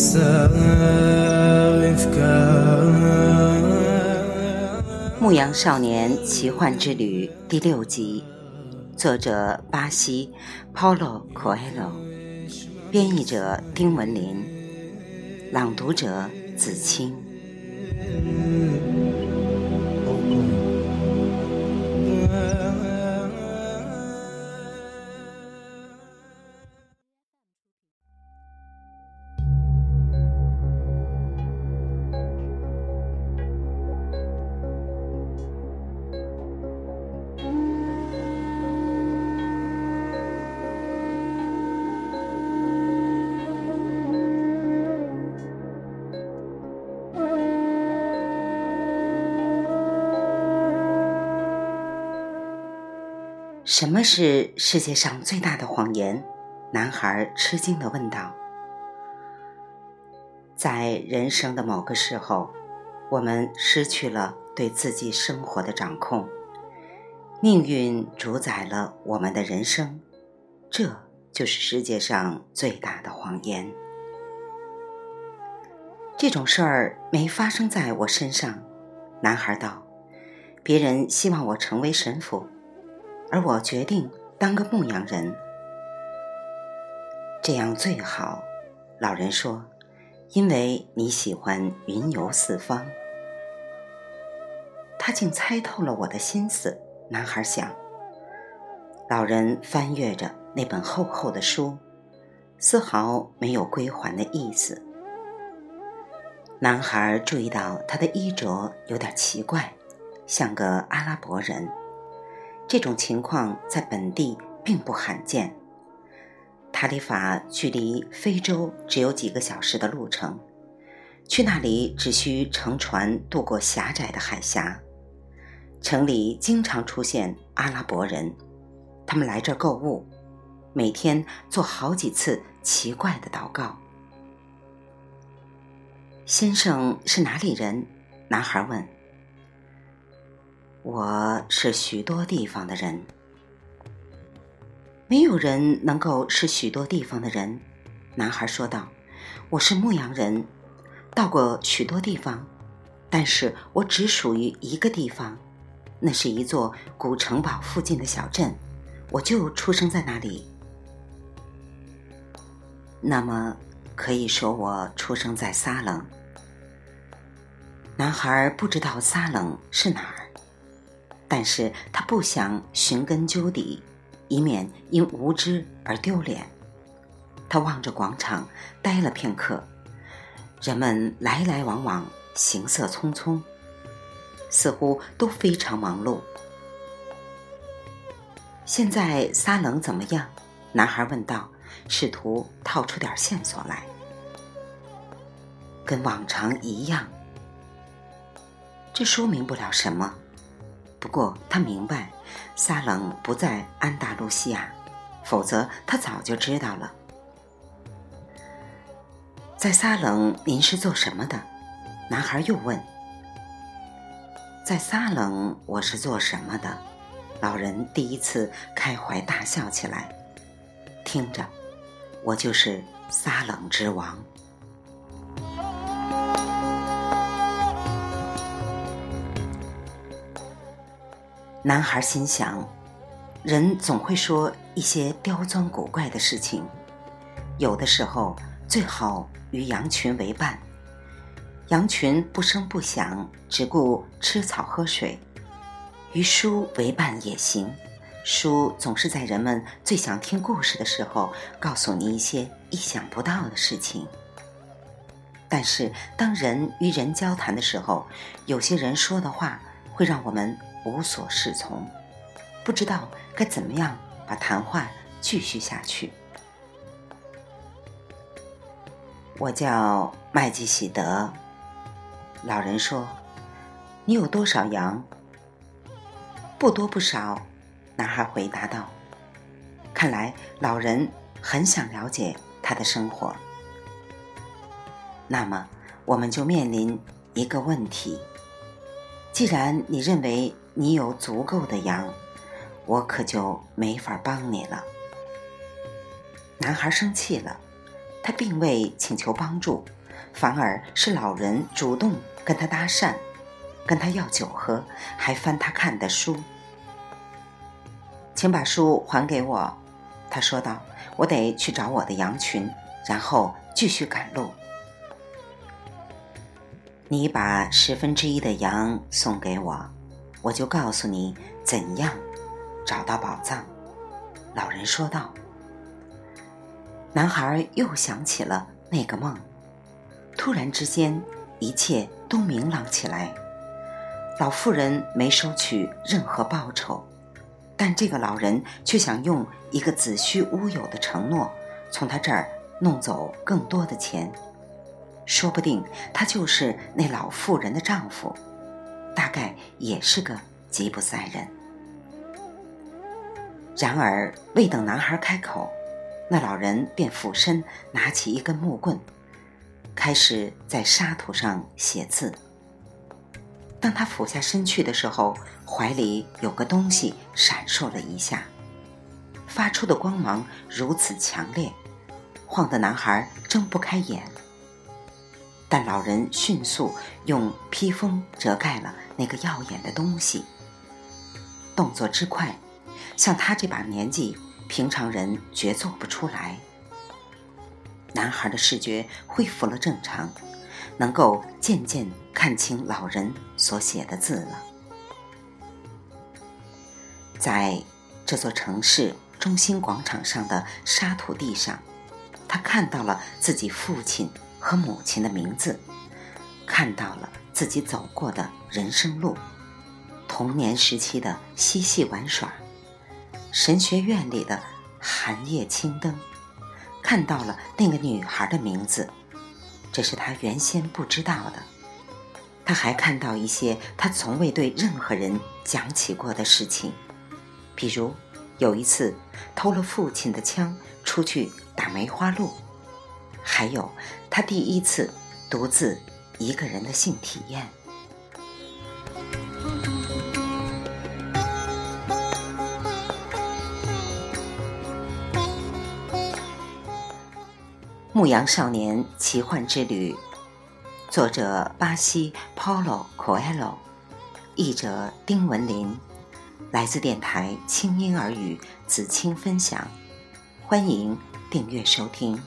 《牧羊少年奇幻之旅》第六集，作者巴西 Paulo Coelho，编译者丁文林，朗读者子清。什么是世界上最大的谎言？男孩吃惊地问道。在人生的某个时候，我们失去了对自己生活的掌控，命运主宰了我们的人生，这就是世界上最大的谎言。这种事儿没发生在我身上，男孩道。别人希望我成为神父。而我决定当个牧羊人，这样最好。老人说：“因为你喜欢云游四方。”他竟猜透了我的心思。男孩想。老人翻阅着那本厚厚的书，丝毫没有归还的意思。男孩注意到他的衣着有点奇怪，像个阿拉伯人。这种情况在本地并不罕见。塔里法距离非洲只有几个小时的路程，去那里只需乘船渡过狭窄的海峡。城里经常出现阿拉伯人，他们来这儿购物，每天做好几次奇怪的祷告。先生是哪里人？男孩问。我是许多地方的人，没有人能够是许多地方的人。男孩说道：“我是牧羊人，到过许多地方，但是我只属于一个地方，那是一座古城堡附近的小镇，我就出生在那里。那么，可以说我出生在撒冷。”男孩不知道撒冷是哪儿。但是他不想寻根究底，以免因无知而丢脸。他望着广场，呆了片刻。人们来来往往，行色匆匆，似乎都非常忙碌。现在撒冷怎么样？男孩问道，试图套出点线索来。跟往常一样。这说明不了什么。不过他明白，撒冷不在安达卢西亚，否则他早就知道了。在撒冷，您是做什么的？男孩又问。在撒冷，我是做什么的？老人第一次开怀大笑起来。听着，我就是撒冷之王。男孩心想：人总会说一些刁钻古怪的事情，有的时候最好与羊群为伴。羊群不声不响，只顾吃草喝水；与书为伴也行，书总是在人们最想听故事的时候，告诉你一些意想不到的事情。但是，当人与人交谈的时候，有些人说的话会让我们。无所适从，不知道该怎么样把谈话继续下去。我叫麦基喜德。老人说：“你有多少羊？”不多不少。男孩回答道：“看来老人很想了解他的生活。”那么，我们就面临一个问题：既然你认为……你有足够的羊，我可就没法帮你了。男孩生气了，他并未请求帮助，反而是老人主动跟他搭讪，跟他要酒喝，还翻他看的书。请把书还给我，他说道：“我得去找我的羊群，然后继续赶路。”你把十分之一的羊送给我，我就告诉你怎样找到宝藏。”老人说道。男孩又想起了那个梦，突然之间，一切都明朗起来。老妇人没收取任何报酬，但这个老人却想用一个子虚乌有的承诺，从他这儿弄走更多的钱。说不定他就是那老妇人的丈夫，大概也是个吉普赛人。然而，未等男孩开口，那老人便俯身拿起一根木棍，开始在沙土上写字。当他俯下身去的时候，怀里有个东西闪烁了一下，发出的光芒如此强烈，晃得男孩睁不开眼。但老人迅速用披风遮盖了那个耀眼的东西，动作之快，像他这把年纪，平常人绝做不出来。男孩的视觉恢复了正常，能够渐渐看清老人所写的字了。在这座城市中心广场上的沙土地上，他看到了自己父亲。和母亲的名字，看到了自己走过的人生路，童年时期的嬉戏玩耍，神学院里的寒夜青灯，看到了那个女孩的名字，这是他原先不知道的。他还看到一些他从未对任何人讲起过的事情，比如有一次偷了父亲的枪出去打梅花鹿。还有，他第一次独自一个人的性体验。《牧羊少年奇幻之旅》，作者巴西 Paulo Coelho，译者丁文林，来自电台轻音耳语子青分享，欢迎订阅收听。